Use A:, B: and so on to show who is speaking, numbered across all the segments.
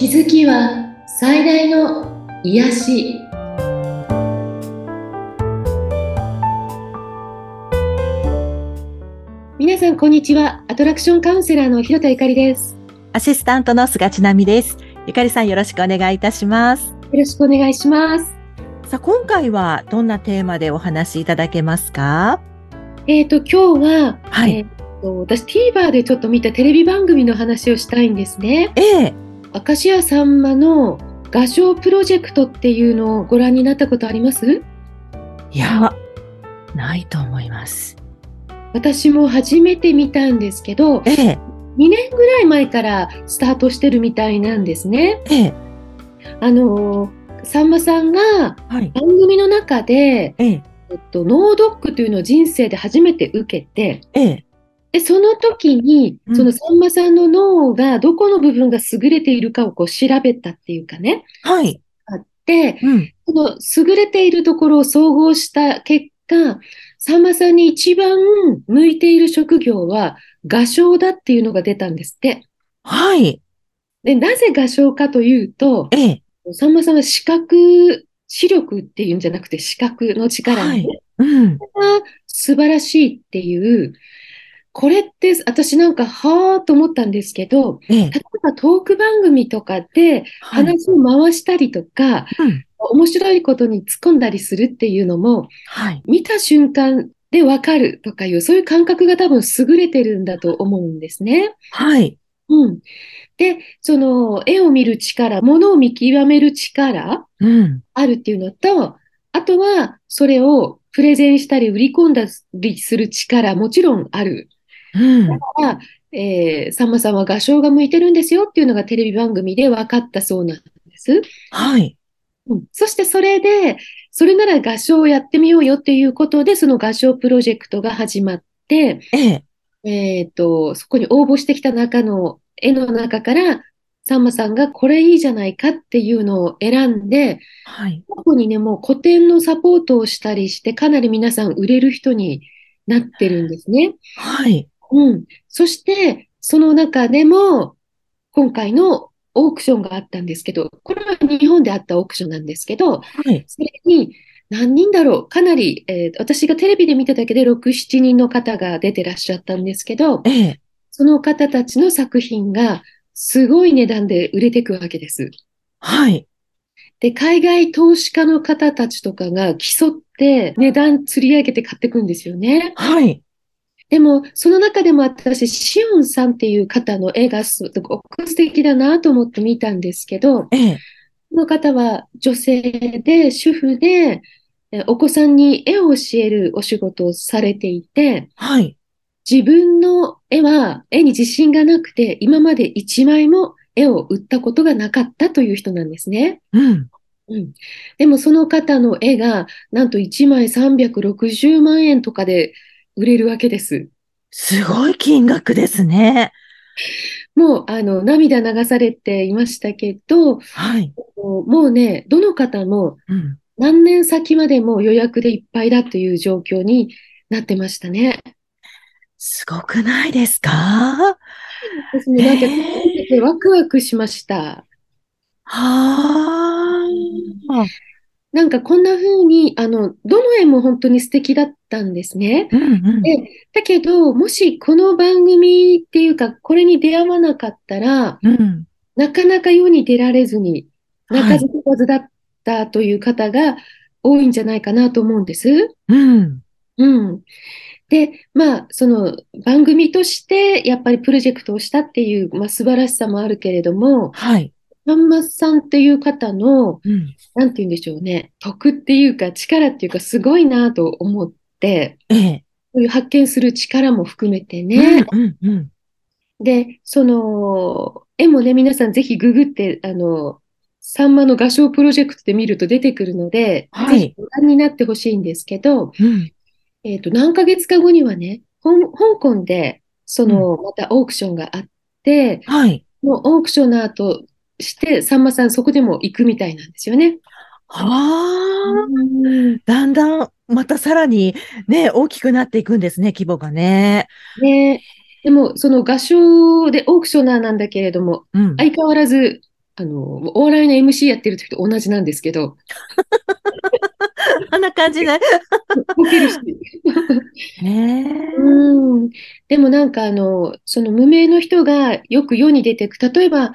A: 気づきは最大の癒し。皆さんこんにちは。アトラクションカウンセラーの広田ゆかりです。
B: アシスタントの菅千奈美です。ゆかりさんよろしくお願いいたします。
A: よろしくお願いします。
B: さあ今回はどんなテーマでお話しいただけますか？
A: えっ、と今日は、
B: はい。
A: えーと私 TVer でちょっと見たテレビ番組の話をしたいんですね。
B: ええ
A: 明石家さんまの画商プロジェクトっていうのをご覧になったことあります？
B: いや、ないと思います。
A: 私も初めて見たんですけど
B: ええ、
A: 2年ぐらい前からスタートしてるみたいなんですね。
B: ええ、
A: あのーさんまさんが
B: はい。
A: 番組の中で、
B: ええ、
A: えっと、ノードックというのを人生で初めて受けて
B: ええ、
A: でその時に
B: うん
A: そのさんまさんの脳がどこの部分が優れているかをこう調べたっていうかね
B: はい。
A: あって
B: うん。
A: その優れているところを総合した結果さんまさんに一番向いている職業は画商だっていうのが出たんですって。
B: はい。
A: でなぜ画商かというと
B: ええ、
A: さんまさんは視覚、視力っていうんじゃなくて視覚の力
B: はい
A: が
B: うん。
A: 素晴らしいっていう、これって私なんかはーと思ったんですけど、
B: ええ、
A: 例えばトーク番組とかで
B: はい。
A: 話を回したりとか、
B: うん。
A: 面白いことに突っ込んだりするっていうのも、
B: はい。
A: 見た瞬間でわかるとかいう、そういう感覚が多分優れてるんだと思うんですね。
B: はい。
A: うん。で、その絵を見る力、物を見極める力、
B: うん。
A: あるっていうのと、あとはそれをプレゼンしたり売り込んだりする力もちろんある。
B: うん。
A: あえーさんまさんは画商が向いてるんですよっていうのがテレビ番組で分かったそうなんです。
B: はい。
A: うん、そしてそれで、それなら画商をやってみようよっていうことで、その画商プロジェクトが始まって、
B: ええ、
A: えっと、そこに応募してきた中の絵の中から、さんまさんがこれいいじゃないかっていうのを選んで、
B: はい。
A: 過去にね、もう個展のサポートをしたりして、かなり皆さん売れる人になってるんですね。
B: はい。
A: うん。そして、その中でも、今回のオークションがあったんですけど、これは日本であったオークションなんですけど、
B: はい。
A: それに何人だろう、かなり、えー私がテレビで見ただけで6、7人の方が出てらっしゃったんですけど、
B: ええ、
A: その方たちの作品がすごい値段で売れていくわけです。
B: はい。
A: で、海外投資家の方たちとかが競って値段釣り上げて買っていくんですよね。
B: はい。
A: でも、その中でも私、シオンさんっていう方の絵がすごく素敵だなと思って見たんですけど、
B: ええ、
A: この方は女性で、主婦で、えお子さんに絵を教えるお仕事をされていて、
B: はい。
A: 自分の絵は絵に自信がなくて、今まで一枚も絵を売ったことがなかったという人なんですね。
B: うん。
A: うん。でもその方の絵が、なんと1枚360万円とかで売れるわけです。
B: すごい金額ですね。
A: もう、あの、涙流されていましたけど、
B: はい。
A: もうね、どの方も
B: うん。
A: 何年先までも予約でいっぱいだという状況になってましたね。
B: すごくないですか？
A: 私もなんか、
B: へー
A: ワクワクしました。
B: はあ。
A: なんかこんな風に、あの、どの絵も本当に素敵だったんですね。
B: うんうん。
A: で、だけど、もしこの番組っていうか、これに出会わなかったら、
B: うん。
A: なかなか世に出られずに、
B: はい
A: 泣かず飛ばずだったという方が多いんじゃないかなと思うんです。
B: うん。
A: うん。で、まあ、その番組としてやっぱりプロジェクトをしたっていう、まあ、素晴らしさもあるけれども、
B: はい。
A: さんまさんっていう方の、
B: うん。
A: なんて言うんでしょうね、徳っていうか力っていうかすごいなと思って、
B: ええ。
A: そういう発見する力も含めてね。
B: うんうんうん。
A: で、その、絵もね、皆さんぜひググって、あの、さんまの画商プロジェクトで見ると出てくるので、
B: はい
A: ぜひご覧になってほしいんですけど、
B: うん。
A: えっと、何ヶ月か後にはね、香港で、その、またオークションがあって、
B: はい。
A: もうオークションの後して、さんまさんそこでも行くみたいなんですよね。
B: はあ。
A: うん
B: だんだん、またさらにね、大きくなっていくんですね、規模がね。
A: で、でも、その画商でオークショナーなんだけれども、
B: うん。
A: 相変わらず、あの、お笑いの MC やってる時と同じなんですけど、
B: あんな感じで。
A: ボケるし。
B: ねえ。
A: うん。でもなんかあの、その無名の人がよく世に出てく。例えば、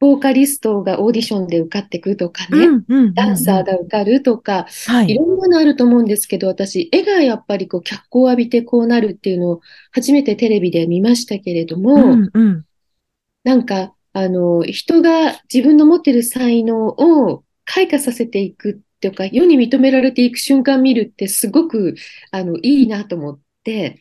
A: ボーカリストがオーディションで受かってくとかね、
B: うんうん
A: ダンサーが受かるとか、
B: はいい。
A: ろんなのあると思うんですけど、私、絵がやっぱりこう脚光を浴びてこうなるっていうのを初めてテレビで見ましたけれども、
B: うんうん。
A: なんか、あの、人が自分の持ってる才能を開花させていくっていうか、世に認められていく瞬間見るってすごく、あの、いいなと思って、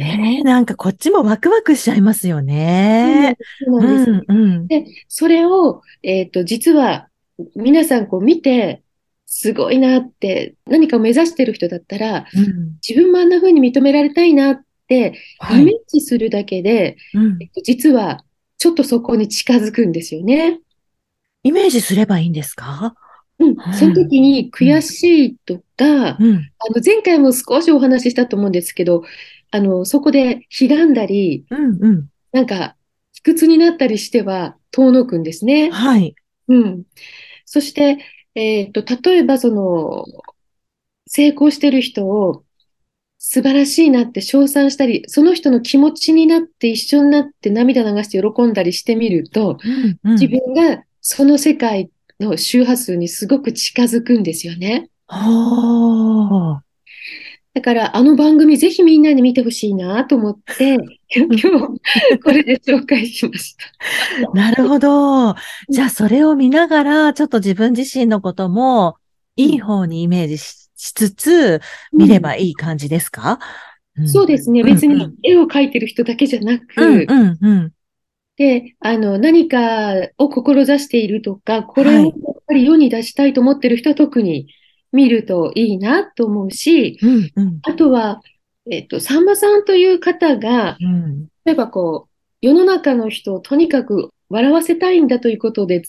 B: ねえ、なんかこっちもワクワクしちゃいますよね。
A: そうなんです。
B: うんうん。
A: で、それを、えっと、実は、皆さんこう見て、すごいなって、何かを目指してる人だったら、
B: うん
A: 自分もあんな風に認められたいなって、
B: はい
A: イメージするだけで、
B: うん
A: えっと実は、ちょっとそこに近づくんですよね。
B: イメージすればいいんですか？
A: うん
B: はい。
A: その時に悔しいとか、
B: うん。
A: あの、前回も少しお話ししたと思うんですけど、あの、そこで悲願だり、
B: うんうん。
A: なんか、卑屈になったりしては遠のくんですね。
B: はい。
A: うん。そして、えっと、例えばその、成功してる人を素晴らしいなって称賛したり、その人の気持ちになって一緒になって涙流して喜んだりしてみると、
B: うんうん
A: 自分がその世界の周波数にすごく近づくんですよね。
B: はあ。
A: だから、あの番組ぜひみんなに見てほしいなと思って、今日これで紹介しました。
B: なるほど。じゃあ、それを見ながら、ちょっと自分自身のことも、いい方にイメージししつつ、見ればいい感じですか、うん
A: そうですね。
B: うん
A: 別に
B: うん
A: 絵を描いてる人だけじゃなく、
B: うん、うん、うん。
A: で、あの、何かを志しているとか、これを
B: はい
A: やっぱり世に出したいと思ってる人は特に見るといいなと思うし、
B: うん、うん。
A: あとは、えっと、さんまさんという方が、
B: うん、
A: 例えばこう、世の中の人をとにかく笑わせたいんだということで、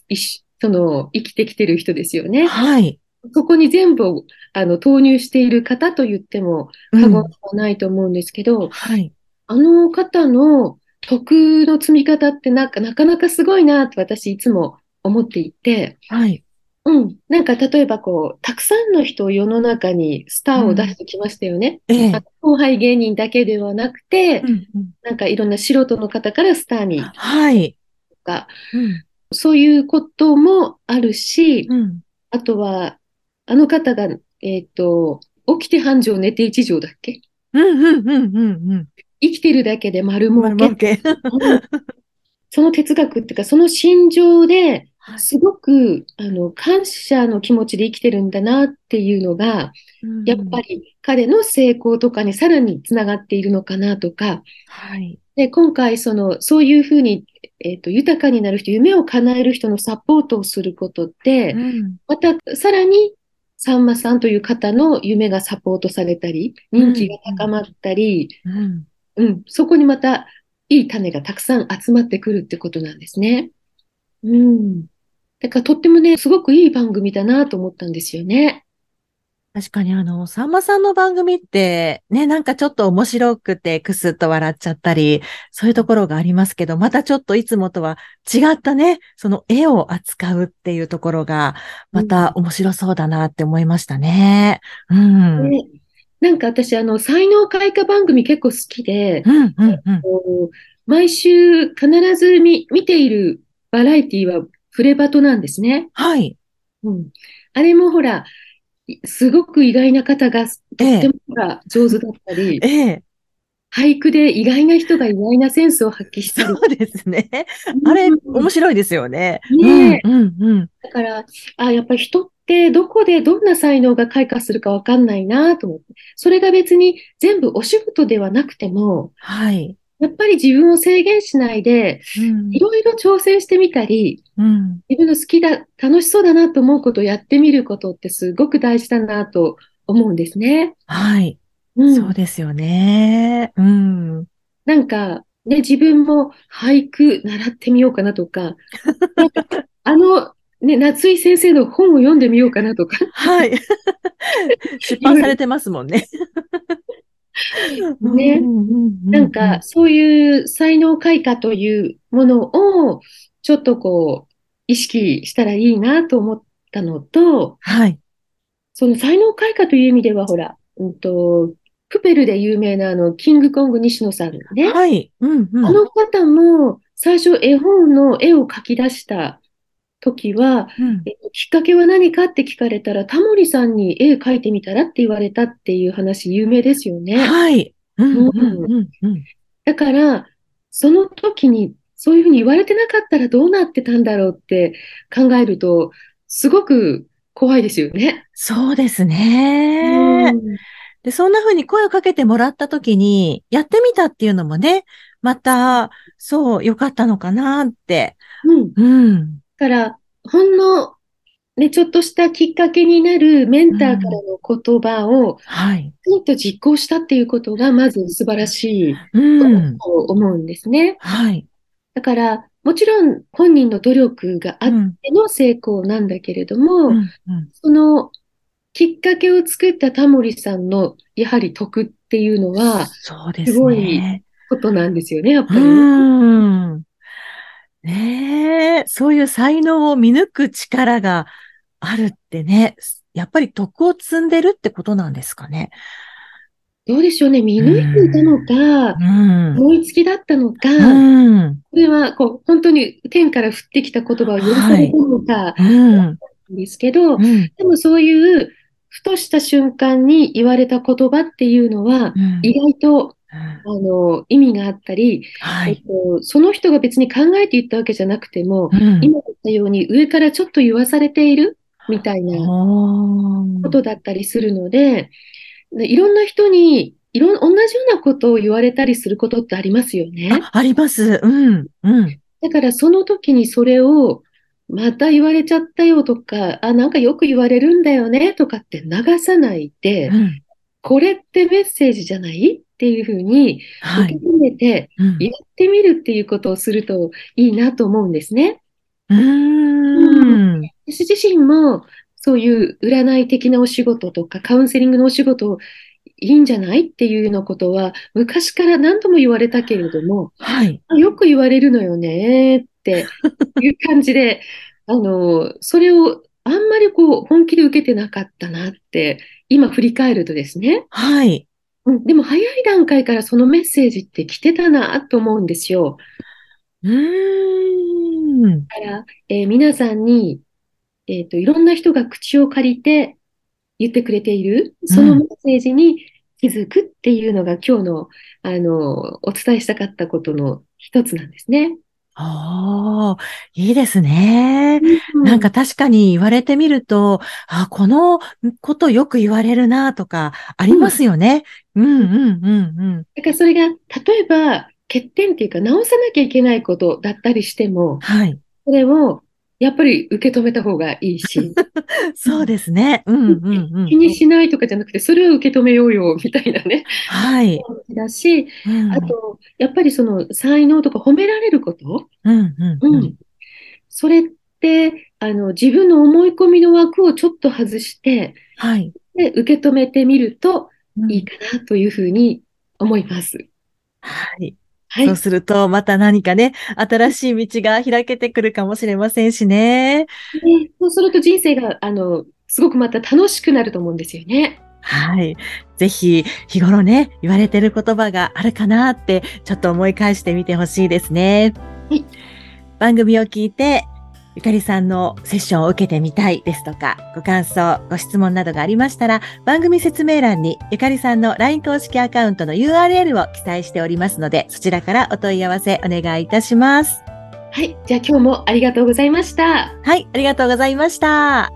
A: その、生きてきてる人ですよね。
B: はい。
A: そこに全部を、あの、投入している方と言っても過言ではないと思うんですけど、
B: はい。
A: あの方の徳の積み方ってなんかなかなかすごいなと私いつも思っていて、
B: はい。
A: うん。なんか例えばこう、たくさんの人を世の中にスターを出してきましたよね。
B: ええ
A: あ。後輩芸人だけではなくて
B: う、んうん
A: なんかいろんな素人の方からスターにと
B: はい。
A: か、
B: うん、
A: そういうこともあるし、
B: うん。
A: あとは、あの方が、えっと、起きて半畳寝て一畳だっけ？
B: うん、うん、うん、うん、
A: 生きてるだけで丸
B: うん。
A: 儲け。
B: け。
A: うんその哲学っていうか、その心情で、
B: はい
A: すごく、あの、感謝の気持ちで生きてるんだなっていうのが、やっぱ
B: り。
A: り彼の成功とかにさらにつながっているのかなとか、
B: はい。
A: で、今回、その、そういうふうに、えっと、豊かになる人、夢を叶える人のサポートをすることで、
B: うん
A: また、さらに、さんまさんという方の夢がサポートされたり、人気が高まったり、
B: うん。
A: うん、そこにまた、いい種がたくさん集まってくるってことなんですね。うん。だから、とってもね、すごくいい番組だなと思ったんですよね。
B: 確かにあの、さんまさんの番組って、ね、なんかちょっと面白くてクスッと笑っちゃったり、そういうところがありますけど、またちょっといつもとは違ったね、その絵を扱うっていうところが、また面白そうだなって思いましたね。うん。
A: ねなんか私、あの、才能開花番組結構好きで、
B: うん、うん、うん。
A: 毎週必ず見、見ているバラエティはフレバトなんですね。
B: はい。
A: うん。あれもほら、いすごく意外な方がとってもほら上手だったり、
B: ええ、
A: 俳句で意外な人が意外なセンスを発揮したり。
B: そうですね。あれ、
A: うん
B: 面白いですよね。
A: ねえ
B: うん、うん、うん。
A: だから、あ、やっぱり人ってどこでどんな才能が開花するかわかんないなと思って。それが別に全部お仕事ではなくても、
B: はい。
A: やっぱり自分を制限しないで、
B: うん
A: いろいろ挑戦してみたり、
B: うん。
A: 自分の好きだ、楽しそうだなと思うことをやってみることってすごく大事だなと思うんですね。
B: はい。
A: うん。
B: そうですよね。うん。
A: なんか、ね、自分も俳句習ってみようかなとか、かあの、ね、夏井先生の本を読んでみようかなとか、
B: はい。出版されてますもんね。
A: ねなんか、そういう才能開花というものを、ちょっとこう、意識したらいいなと思ったのと、
B: はい。
A: その才能開花という意味では、ほら、うんと、プペルで有名なあの、キングコング西野さんね。
B: はい。うんうん。
A: あの方も最初絵本の絵を描き出した時は、
B: うん
A: えきっかけは何かって聞かれたら、タモリさんに絵描いてみたらって言われたっていう話有名ですよね。
B: はい。うんうんうんうん。
A: だから、その時にそういうふうに言われてなかったらどうなってたんだろうって考えると、すごく怖いですよね。
B: そうですね。
A: うん
B: で、そんな風に声をかけてもらった時に、やってみたっていうのもね、また、そう、良かったのかなって。
A: うん。
B: うん。
A: だから、ほんの、ね、ちょっとしたきっかけになるメンターからの言葉を、
B: はい。
A: きちんと実行したっていうことが、まず素晴らしい
B: うん。
A: と思うんですね。
B: はい。
A: だから、もちろん本人の努力があっ
B: うん。
A: ての成功なんだけれども、
B: うん。うん
A: そのきっかけを作ったタモリさんの、やはり得っていうのは、
B: そうです
A: すごい
B: ね。
A: ことなんですよね、やっぱりね。
B: うん。ねえ、そういう才能を見抜く力があるってね、やっぱり徳を積んでるってことなんですかね。
A: どうでしょうね、見抜いていたのか、
B: うん。
A: 思いつきだったのか、
B: うん。
A: これはこう本当に天から降ってきた言葉を許されたのか
B: うん。
A: なんですけど、
B: うん。
A: でもそういうふとした瞬間に言われた言葉っていうのは、
B: うん
A: 意外とあの意味があったり、えっ
B: はい。
A: と、その人が別に考えて言ったわけじゃなくても、
B: うん。
A: 今言ったように上からちょっと言わされているみたいなことだったりするので、でいろんな人にいろん、同じようなことを言われたりすることってありますよね。
B: あ、あります。うん。うん。
A: だからその時にそれをまた言われちゃったよとか、あ、なんかよく言われるんだよねとかって流さないで、
B: うん。
A: これってメッセージじゃない？っていうふうに
B: はい。
A: 受け止めて
B: うん
A: やってみるっていうことをするといいなと思うんですね。
B: うーん。
A: 私自身もそういう占い的なお仕事とかカウンセリングのお仕事いいんじゃないっていうようなことは昔から何度も言われたけれども、
B: はい。
A: あよく言われるのよねっていう感じで、あの、それをあんまりこう本気で受けてなかったなって今振り返るとですね、
B: はい。
A: うん、でも早い段階からそのメッセージって来てたなと思うんですよ。
B: うーん。
A: だから、えー皆さんに、えっと、いろんな人が口を借りて言ってくれている、そのメッセージに気づくっていうのが今日の、あの、お伝えしたかったことの一つなんですね。
B: ああ、いいですね。
A: う
B: なんか確かに言われてみると、あ、このことよく言われるなとかありますよね。うんうんうんうん。
A: だからそれが、例えば、欠点っていうか、直さなきゃいけないことだったりしても、
B: はい。
A: それを、やっぱり受け止めた方がいいし、
B: そうですね。うんうんうん。
A: 気にしないとかじゃなくて、それを受け止めようよ、みたいなね、
B: はい。
A: だし、
B: うん
A: あと、やっぱりその才能とか褒められること、
B: うんうん
A: う
B: うんん。
A: それって、あの、自分の思い込みの枠をちょっと外して、
B: はい。
A: で、受け止めてみると
B: うん
A: いいかなというふうに思います。
B: はい。
A: はい
B: そう。すると、また何かね、新しい道が開けてくるかもしれませんしね。
A: ねそうすると人生が、あの、すごくまた楽しくなると思うんですよね。
B: はい。ぜひ、日頃ね、言われてる言葉があるかなって、ちょっと思い返してみてほしいですね。
A: はい。
B: 番組を聞いて、ゆかりさんのセッションを受けてみたいですとか、ご感想、ご質問などがありましたら、番組説明欄にゆかりさんの LINE 公式アカウントの URL を記載しておりますので、そちらからお問い合わせお願いいたします。
A: はい。じゃあ今日もありがとうございました。
B: はい、ありがとうございました。